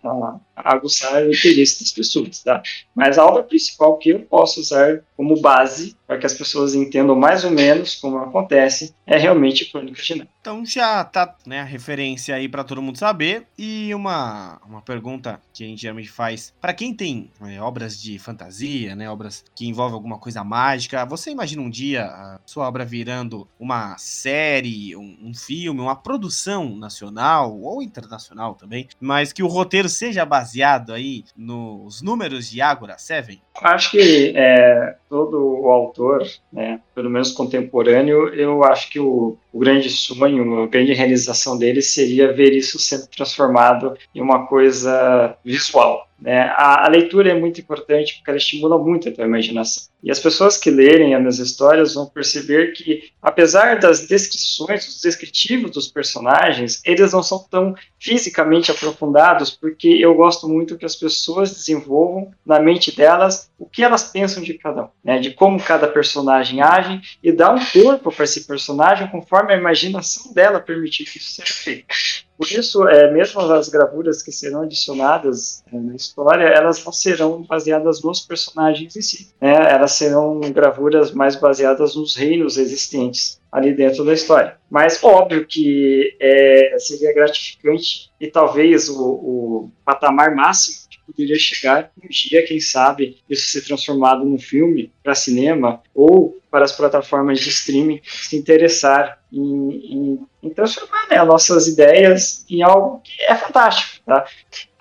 aguçar o interesse das pessoas, tá? Mas a obra principal que eu posso usar como base para que as pessoas entendam mais ou menos como acontece é realmente Crônicas de Nárnia. Então já tá, né, a referência aí para todo mundo saber e uma, uma pergunta que a gente geralmente faz para quem tem é, obras de fantasia, né, obras que envolvem alguma coisa mágica, você imagina um dia a sua obra virando uma série, um, um filme, uma produção nacional ou internacional também, mas que o roteiro seja baseado aí nos números de Ágora Seven? Acho que é, todo o autor, né, pelo menos contemporâneo, eu acho que o, o grande sonho, a grande realização dele seria ver isso sendo transformado em uma coisa visual. Né? A, a, leitura é muito importante porque ela estimula muito a tua imaginação. E as pessoas que lerem as minhas histórias vão perceber que, apesar das descrições, os descritivos dos personagens, eles não são tão fisicamente aprofundados, porque eu gosto muito que as pessoas desenvolvam na mente delas o que elas pensam de cada um, né? de como cada personagem age e dá um corpo para esse personagem conforme a imaginação dela permitir que isso seja feito. Por isso, é, mesmo as gravuras que serão adicionadas é, na história, elas não serão baseadas nos personagens em si. Né? Elas serão gravuras mais baseadas nos reinos existentes ali dentro da história. Mas óbvio que é, seria gratificante e talvez o, o patamar máximo poderia chegar um dia, quem sabe, isso ser transformado num filme para cinema ou para as plataformas de streaming se interessar em, em, em transformar né, nossas ideias em algo que é fantástico. Tá?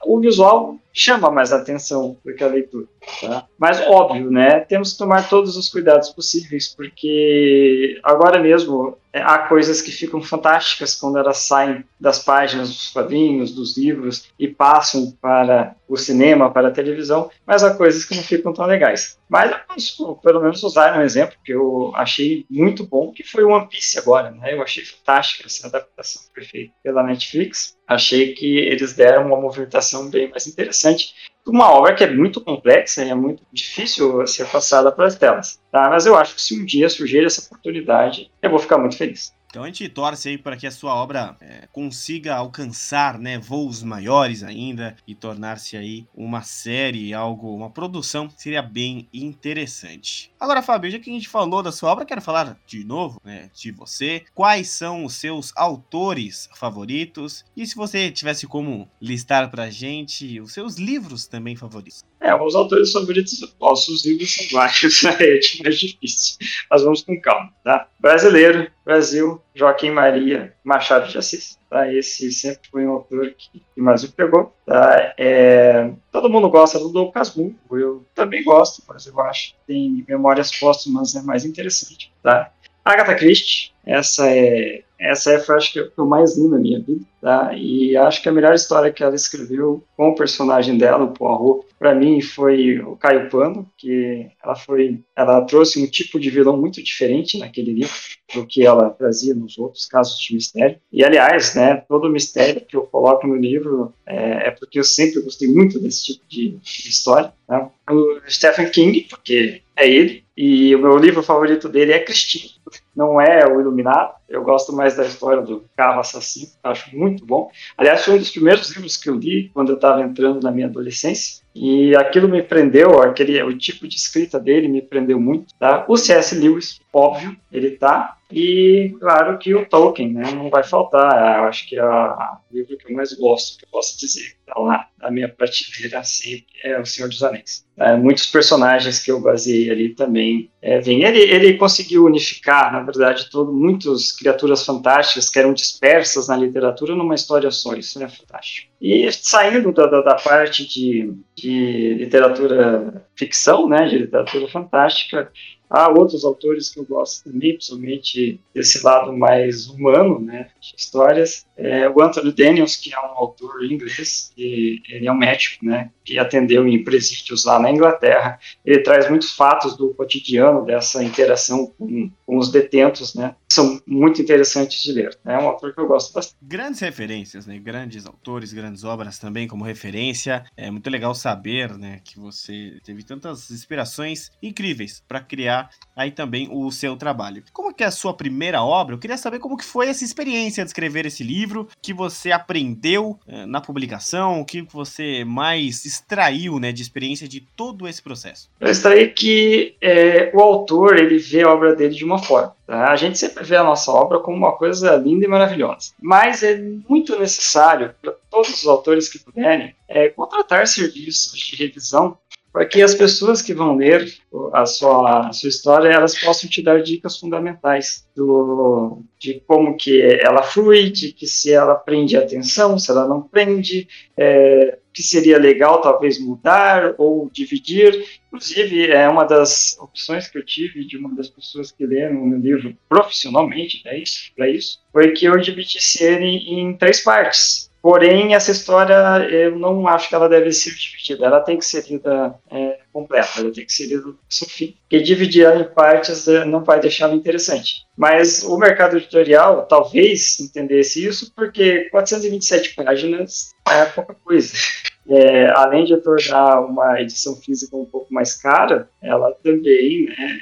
O visual chama mais atenção do que a leitura. Tá? Mas, óbvio, né, temos que tomar todos os cuidados possíveis, porque agora mesmo é, há coisas que ficam fantásticas quando elas saem das páginas dos quadrinhos, dos livros e passam para o cinema, para a televisão, mas há coisas que não ficam tão legais. Mas vamos, pelo menos, usar um exemplo que eu achei muito bom, que foi One Piece agora. Né? Eu achei fantástica essa adaptação perfeita pela Netflix. Achei que eles deram uma movimentação bem mais interessante uma obra que é muito complexa e é muito difícil ser passada para as telas. Tá? Mas eu acho que se um dia surgir essa oportunidade, eu vou ficar muito feliz. Então a gente torce aí para que a sua obra é, consiga alcançar né, voos maiores ainda e tornar-se aí uma série, algo, uma produção seria bem interessante. Agora, Fábio, já que a gente falou da sua obra, quero falar de novo né, de você. Quais são os seus autores favoritos? E se você tivesse como listar para gente os seus livros também favoritos? É, os autores favoritos, nossos livros são vários, é mais difícil. Mas vamos com calma, tá? Brasileiro, Brasil, Joaquim Maria Machado de Assis. Tá? Esse sempre foi um autor que, que mais me pegou. Tá? É, todo mundo gosta do Dom Casmurro, eu também gosto, mas eu acho que tem Memórias Póstumas é mais interessante. Tá? Agatha Christie, essa é essa é, acho que, eu mais li na minha vida, tá? E acho que a melhor história que ela escreveu com o personagem dela, o Poirot, para mim foi o Caio Pano, que ela foi, ela trouxe um tipo de vilão muito diferente naquele livro do que ela trazia nos outros casos de mistério. E aliás, né, todo o mistério que eu coloco no livro é, é porque eu sempre gostei muito desse tipo de, de história. Né? O Stephen King, porque é ele, e o meu livro favorito dele é Cristina. Não é o Iluminado. Eu gosto mais da história do carro assassino. Acho muito bom. Aliás, foi um dos primeiros livros que eu li quando eu estava entrando na minha adolescência. E aquilo me prendeu, aquele, o tipo de escrita dele me prendeu muito. Tá? O C.S. Lewis, óbvio, ele tá. E claro que o Tolkien, né, não vai faltar. Eu acho que é o livro que eu mais gosto, que eu posso dizer, tá lá na minha prateleira sempre, é O Senhor dos Anéis. É, muitos personagens que eu baseei ali também é. Ele, ele conseguiu unificar, na verdade, todo, muitas criaturas fantásticas que eram dispersas na literatura numa história só. Isso é fantástico. E saindo da, da, da parte de, de literatura ficção, né, de literatura fantástica, Há outros autores que eu gosto também, principalmente desse lado mais humano, né, de histórias. É, o Anthony Daniels, que é um autor inglês, e ele é um médico, né, que atendeu em presídios lá na Inglaterra. Ele traz muitos fatos do cotidiano dessa interação com, com os detentos, né, são muito interessantes de ler. É um autor que eu gosto bastante. Grandes referências, né, grandes autores, grandes obras também como referência. É muito legal saber, né, que você teve tantas inspirações incríveis para criar aí também o seu trabalho. Como que é a sua primeira obra? Eu queria saber como que foi essa experiência de escrever esse livro, que você aprendeu eh, na publicação, o que você mais extraiu, né, de experiência de todo esse processo. Eu extraí que é, o autor ele vê a obra dele de uma forma. Tá? A gente sempre vê a nossa obra como uma coisa linda e maravilhosa, mas é muito necessário para todos os autores que puderem é, contratar serviços de revisão para que as pessoas que vão ler a sua, a sua história elas possam te dar dicas fundamentais do, de como que ela flui, de que se ela prende atenção, se ela não prende, é, que seria legal talvez mudar ou dividir. Inclusive, é uma das opções que eu tive de uma das pessoas que leram o meu livro profissionalmente para isso, isso, foi que eu dividi ele em três partes. Porém, essa história eu não acho que ela deve ser dividida. Ela tem que ser lida é, completa, ela tem que ser lida do fim. Porque dividir ela em partes é, não vai deixá-la interessante. Mas o mercado editorial talvez entendesse isso, porque 427 páginas é pouca coisa. É, além de tornar uma edição física um pouco mais cara, ela também né,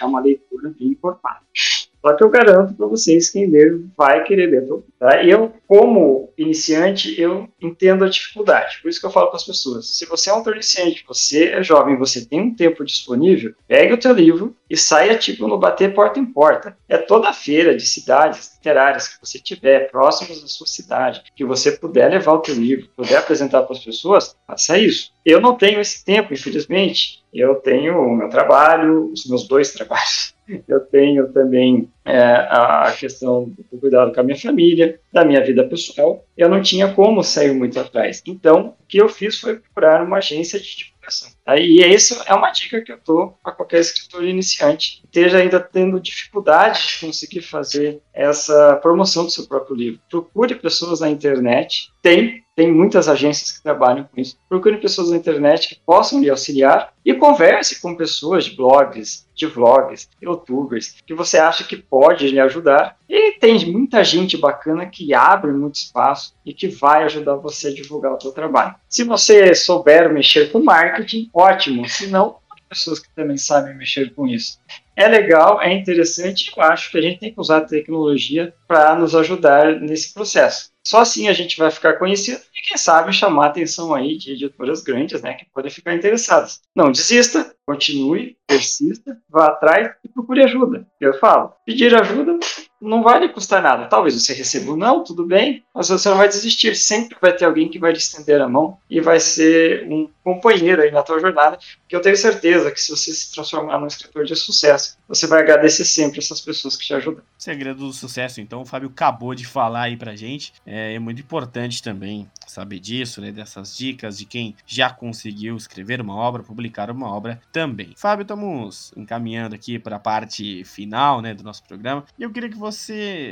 é uma leitura bem importante. Só que eu garanto para vocês que quem ler vai querer ler. Tá? Eu, como iniciante, eu entendo a dificuldade. Por isso que eu falo para as pessoas: se você é um autor iniciante, você é jovem, você tem um tempo disponível, pegue o teu livro e saia tipo no bater porta em porta. É toda feira de cidades literárias que você tiver próximas da sua cidade, que você puder levar o teu livro, puder apresentar para as pessoas, faça isso. Eu não tenho esse tempo, infelizmente. Eu tenho o meu trabalho, os meus dois trabalhos eu tenho também é, a questão do cuidado com a minha família, da minha vida pessoal. Eu não tinha como sair muito atrás. Então, o que eu fiz foi procurar uma agência de divulgação. E isso é uma dica que eu dou para qualquer escritor iniciante, que esteja ainda tendo dificuldade de conseguir fazer essa promoção do seu próprio livro. Procure pessoas na internet, tem tem muitas agências que trabalham com isso. Procure pessoas na internet que possam lhe auxiliar e converse com pessoas de blogs, de vlogs, youtubers, que você acha que pode lhe ajudar. E tem muita gente bacana que abre muito espaço e que vai ajudar você a divulgar o seu trabalho. Se você souber mexer com marketing, ótimo. Se não, pessoas que também sabem mexer com isso. É legal, é interessante, eu acho que a gente tem que usar a tecnologia para nos ajudar nesse processo. Só assim a gente vai ficar conhecido e, quem sabe, chamar a atenção aí de editoras grandes, né, que podem ficar interessadas. Não desista, continue, persista, vá atrás e procure ajuda. Eu falo, pedir ajuda não vai lhe custar nada. Talvez você receba um não, tudo bem, mas você não vai desistir. Sempre vai ter alguém que vai lhe estender a mão e vai ser um companheiro aí na tua jornada, que eu tenho certeza que se você se transformar num escritor de sucesso, você vai agradecer sempre essas pessoas que te ajudam. Segredo do sucesso, então, o Fábio acabou de falar aí pra gente. É, é muito importante também saber disso, né? Dessas dicas de quem já conseguiu escrever uma obra, publicar uma obra também. Fábio, estamos encaminhando aqui para a parte final, né, do nosso programa. E eu queria que você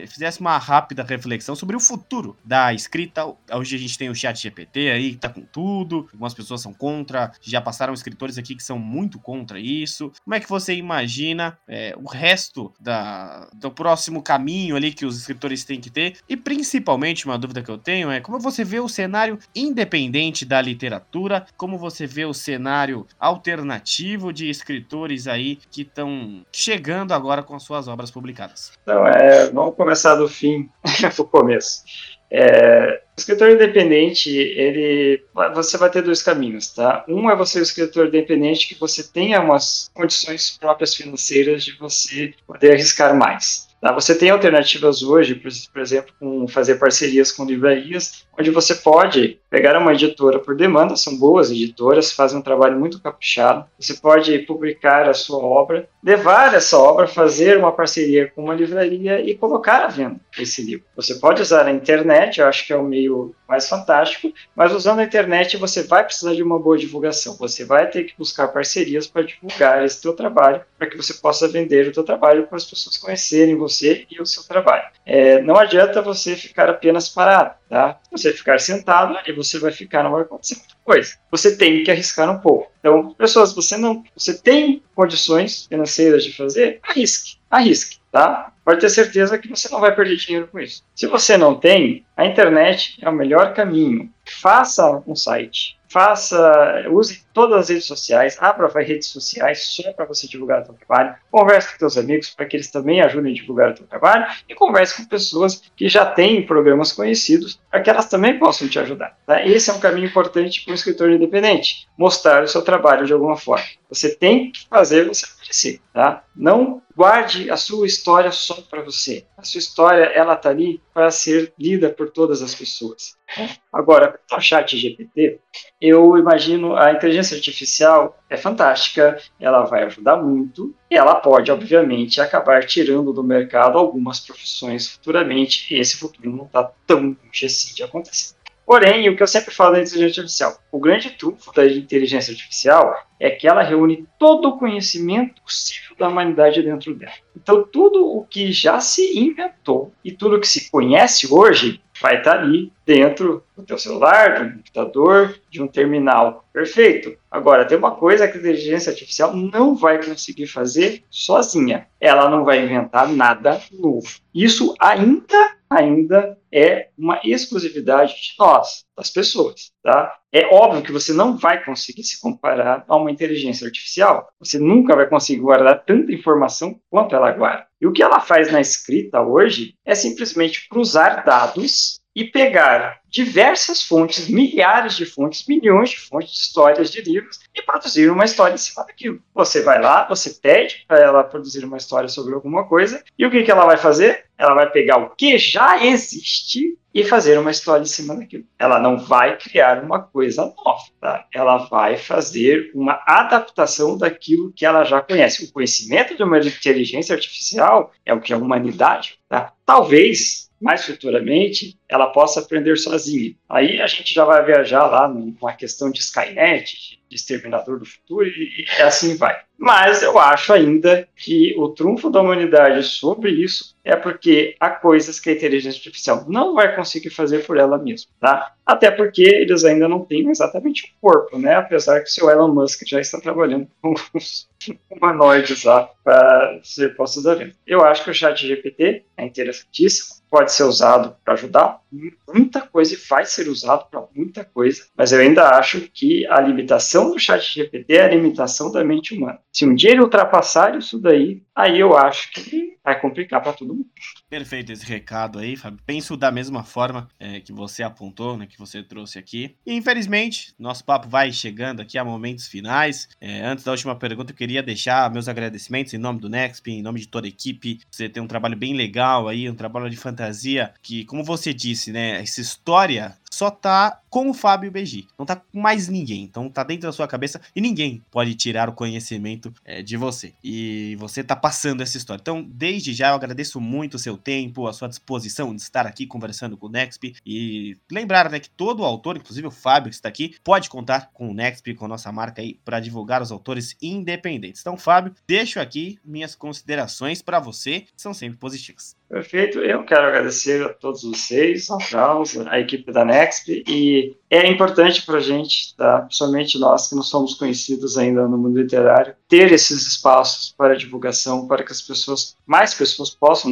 fizesse uma rápida reflexão sobre o futuro da escrita. Hoje a gente tem o chat GPT aí, que tá com tudo. Algumas pessoas são contra, já passaram escritores aqui que são muito contra isso. Como é que você imagina é, o resto da, do próximo caminho ali que os escritores têm que ter? E principalmente, uma dúvida que eu tenho é como você vê o cenário independente da literatura, como você vê o cenário alternativo de escritores aí que estão chegando agora com as suas obras publicadas? Então, é, vamos começar do fim para o começo. É, o escritor independente, ele, você vai ter dois caminhos, tá? Um é você o escritor independente que você tenha umas condições próprias financeiras de você poder arriscar mais. Tá? Você tem alternativas hoje, por exemplo, com fazer parcerias com livrarias, onde você pode pegar uma editora por demanda, são boas editoras, fazem um trabalho muito caprichado. Você pode publicar a sua obra, levar essa obra, fazer uma parceria com uma livraria e colocar à venda esse livro. Você pode usar a internet, eu acho que é o meio mais fantástico, mas usando a internet você vai precisar de uma boa divulgação. Você vai ter que buscar parcerias para divulgar esse teu trabalho, para que você possa vender o teu trabalho para as pessoas conhecerem você e o seu trabalho. É, não adianta você ficar apenas parado, tá? Você ficar sentado e você vai ficar, não vai acontecer muita coisa. Você tem que arriscar um pouco. Então, pessoas, você não, você tem condições financeiras de fazer, arrisque, arrisque, tá? Pode ter certeza que você não vai perder dinheiro com isso. Se você não tem, a internet é o melhor caminho. Faça um site, faça, use todas as redes sociais, abra redes sociais só para você divulgar o seu trabalho, converse com seus amigos para que eles também ajudem a divulgar o seu trabalho e converse com pessoas que já têm programas conhecidos para que elas também possam te ajudar. Tá? Esse é um caminho importante para um escritor independente, mostrar o seu trabalho de alguma forma. Você tem que fazer você aparecer, tá? Não guarde a sua história só para você. A sua história, ela tá ali para ser lida por todas as pessoas. Né? Agora, o chat GPT, eu imagino a inteligência artificial é fantástica, ela vai ajudar muito, e ela pode, obviamente, acabar tirando do mercado algumas profissões futuramente, e esse futuro não está tão longe assim de acontecer. Porém, o que eu sempre falo da inteligência artificial, o grande trunfo da inteligência artificial é que ela reúne todo o conhecimento possível da humanidade dentro dela. Então, tudo o que já se inventou e tudo que se conhece hoje vai estar ali dentro do teu celular, do computador, de um terminal. Perfeito. Agora, tem uma coisa que a inteligência artificial não vai conseguir fazer sozinha. Ela não vai inventar nada novo. Isso ainda, ainda é uma exclusividade de nós, das pessoas, tá? É óbvio que você não vai conseguir se comparar a uma inteligência artificial. Você nunca vai conseguir guardar tanta informação quanto ela guarda. E o que ela faz na escrita hoje é simplesmente cruzar dados e pegar diversas fontes, milhares de fontes, milhões de fontes de histórias de livros e produzir uma história em cima daquilo. Você vai lá, você pede para ela produzir uma história sobre alguma coisa e o que, que ela vai fazer? Ela vai pegar o que já existe e fazer uma história em cima daquilo. Ela não vai criar uma coisa nova, tá? Ela vai fazer uma adaptação daquilo que ela já conhece. O conhecimento de uma inteligência artificial é o que a humanidade, tá? Talvez mais futuramente ela possa aprender sozinha. Aí a gente já vai viajar lá numa questão de Skynet, de Exterminador do Futuro, e assim vai. Mas eu acho ainda que o trunfo da humanidade sobre isso é porque há coisas que a inteligência artificial não vai conseguir fazer por ela mesma, tá? Até porque eles ainda não têm exatamente o corpo, né? Apesar que o seu Elon Musk já está trabalhando com os humanoides lá para ser postos à venda. Eu acho que o chat GPT é interessantíssimo, pode ser usado para ajudar muita coisa e vai ser usado para muita coisa, mas eu ainda acho que a limitação do chat GPT é a limitação da mente humana. Se um dia ele ultrapassar isso daí, aí eu acho que vai complicar para todo mundo. Perfeito esse recado aí, Fábio. Penso da mesma forma é, que você apontou, né, que você trouxe aqui. E infelizmente, nosso papo vai chegando aqui a momentos finais. É, antes da última pergunta, eu queria deixar meus agradecimentos em nome do Nexp, em nome de toda a equipe. Você tem um trabalho bem legal aí, um trabalho de fantasia que, como você disse, né, essa história só tá com o Fábio BG. Não tá com mais ninguém. Então tá dentro da sua cabeça e ninguém pode tirar o conhecimento é, de você. E você tá passando essa história. Então, desde já eu agradeço muito o seu tempo, a sua disposição de estar aqui conversando com o Nexp. E lembrar, né, que todo autor, inclusive o Fábio que está aqui, pode contar com o Nexp, com a nossa marca aí, para divulgar os autores independentes. Então, Fábio, deixo aqui minhas considerações para você, são sempre positivas. Perfeito. Eu quero agradecer a todos vocês, a Charles, a equipe da Nexp, e é importante para a gente, tá? principalmente nós que não somos conhecidos ainda no mundo literário, ter esses espaços para divulgação, para que as pessoas, mais pessoas possam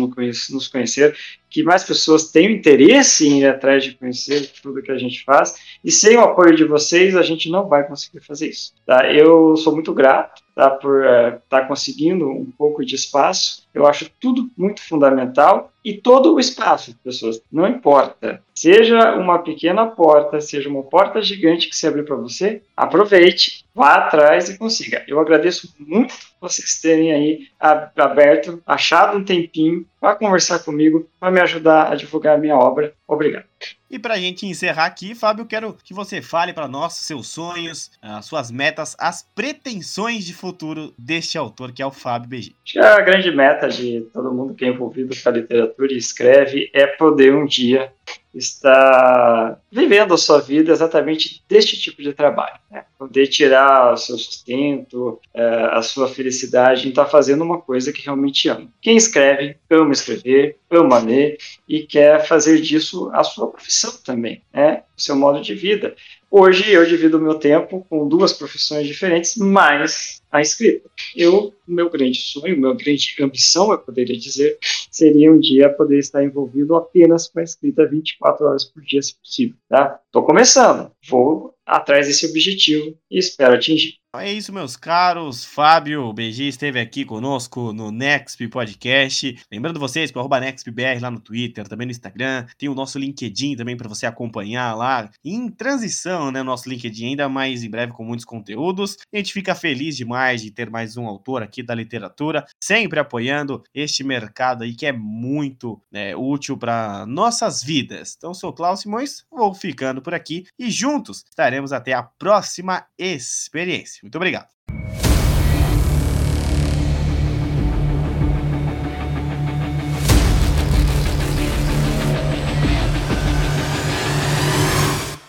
nos conhecer, que mais pessoas tenham interesse em ir atrás de conhecer tudo que a gente faz, e sem o apoio de vocês, a gente não vai conseguir fazer isso. Tá? Eu sou muito grato tá, por estar uh, tá conseguindo um pouco de espaço, eu acho tudo muito fundamental, e todo o espaço, pessoas, não importa. Seja uma pequena porta, seja uma porta gigante que se abrir para você, aproveite, vá atrás e consiga. Eu agradeço muito vocês terem aí aberto, achado um tempinho para conversar comigo, para me ajudar a divulgar a minha obra. Obrigado. E para a gente encerrar aqui, Fábio, quero que você fale para nós seus sonhos, as suas metas, as pretensões de futuro deste autor, que é o Fábio BG. Acho que a grande meta de todo mundo que é envolvido com a literatura e escreve é poder um dia estar vivendo a sua vida exatamente deste tipo de trabalho. Né? Poder tirar o seu sustento, é, a sua felicidade em estar fazendo uma coisa que realmente ama. Quem escreve, ama escrever, ama ler e quer fazer disso a sua profissão também, né? o seu modo de vida. Hoje eu divido o meu tempo com duas profissões diferentes, mais a escrita. Eu, meu grande sonho, minha grande ambição, eu poderia dizer, seria um dia poder estar envolvido apenas com a escrita 24 horas por dia, se possível. Tá? Tô começando, vou atrás desse objetivo e espero atingir. Então é isso, meus caros. Fábio BG esteve aqui conosco no Nexp Podcast. Lembrando vocês que o NextBR lá no Twitter, também no Instagram. Tem o nosso LinkedIn também para você acompanhar lá. Em transição, né? Nosso LinkedIn ainda mais em breve com muitos conteúdos. A gente fica feliz demais de ter mais um autor aqui da literatura, sempre apoiando este mercado aí que é muito né, útil para nossas vidas. Então, sou Klaus Simões, vou ficando por aqui e juntos estaremos até a próxima experiência. Muito obrigado.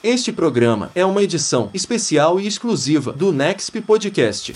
Este programa é uma edição especial e exclusiva do Nexp Podcast.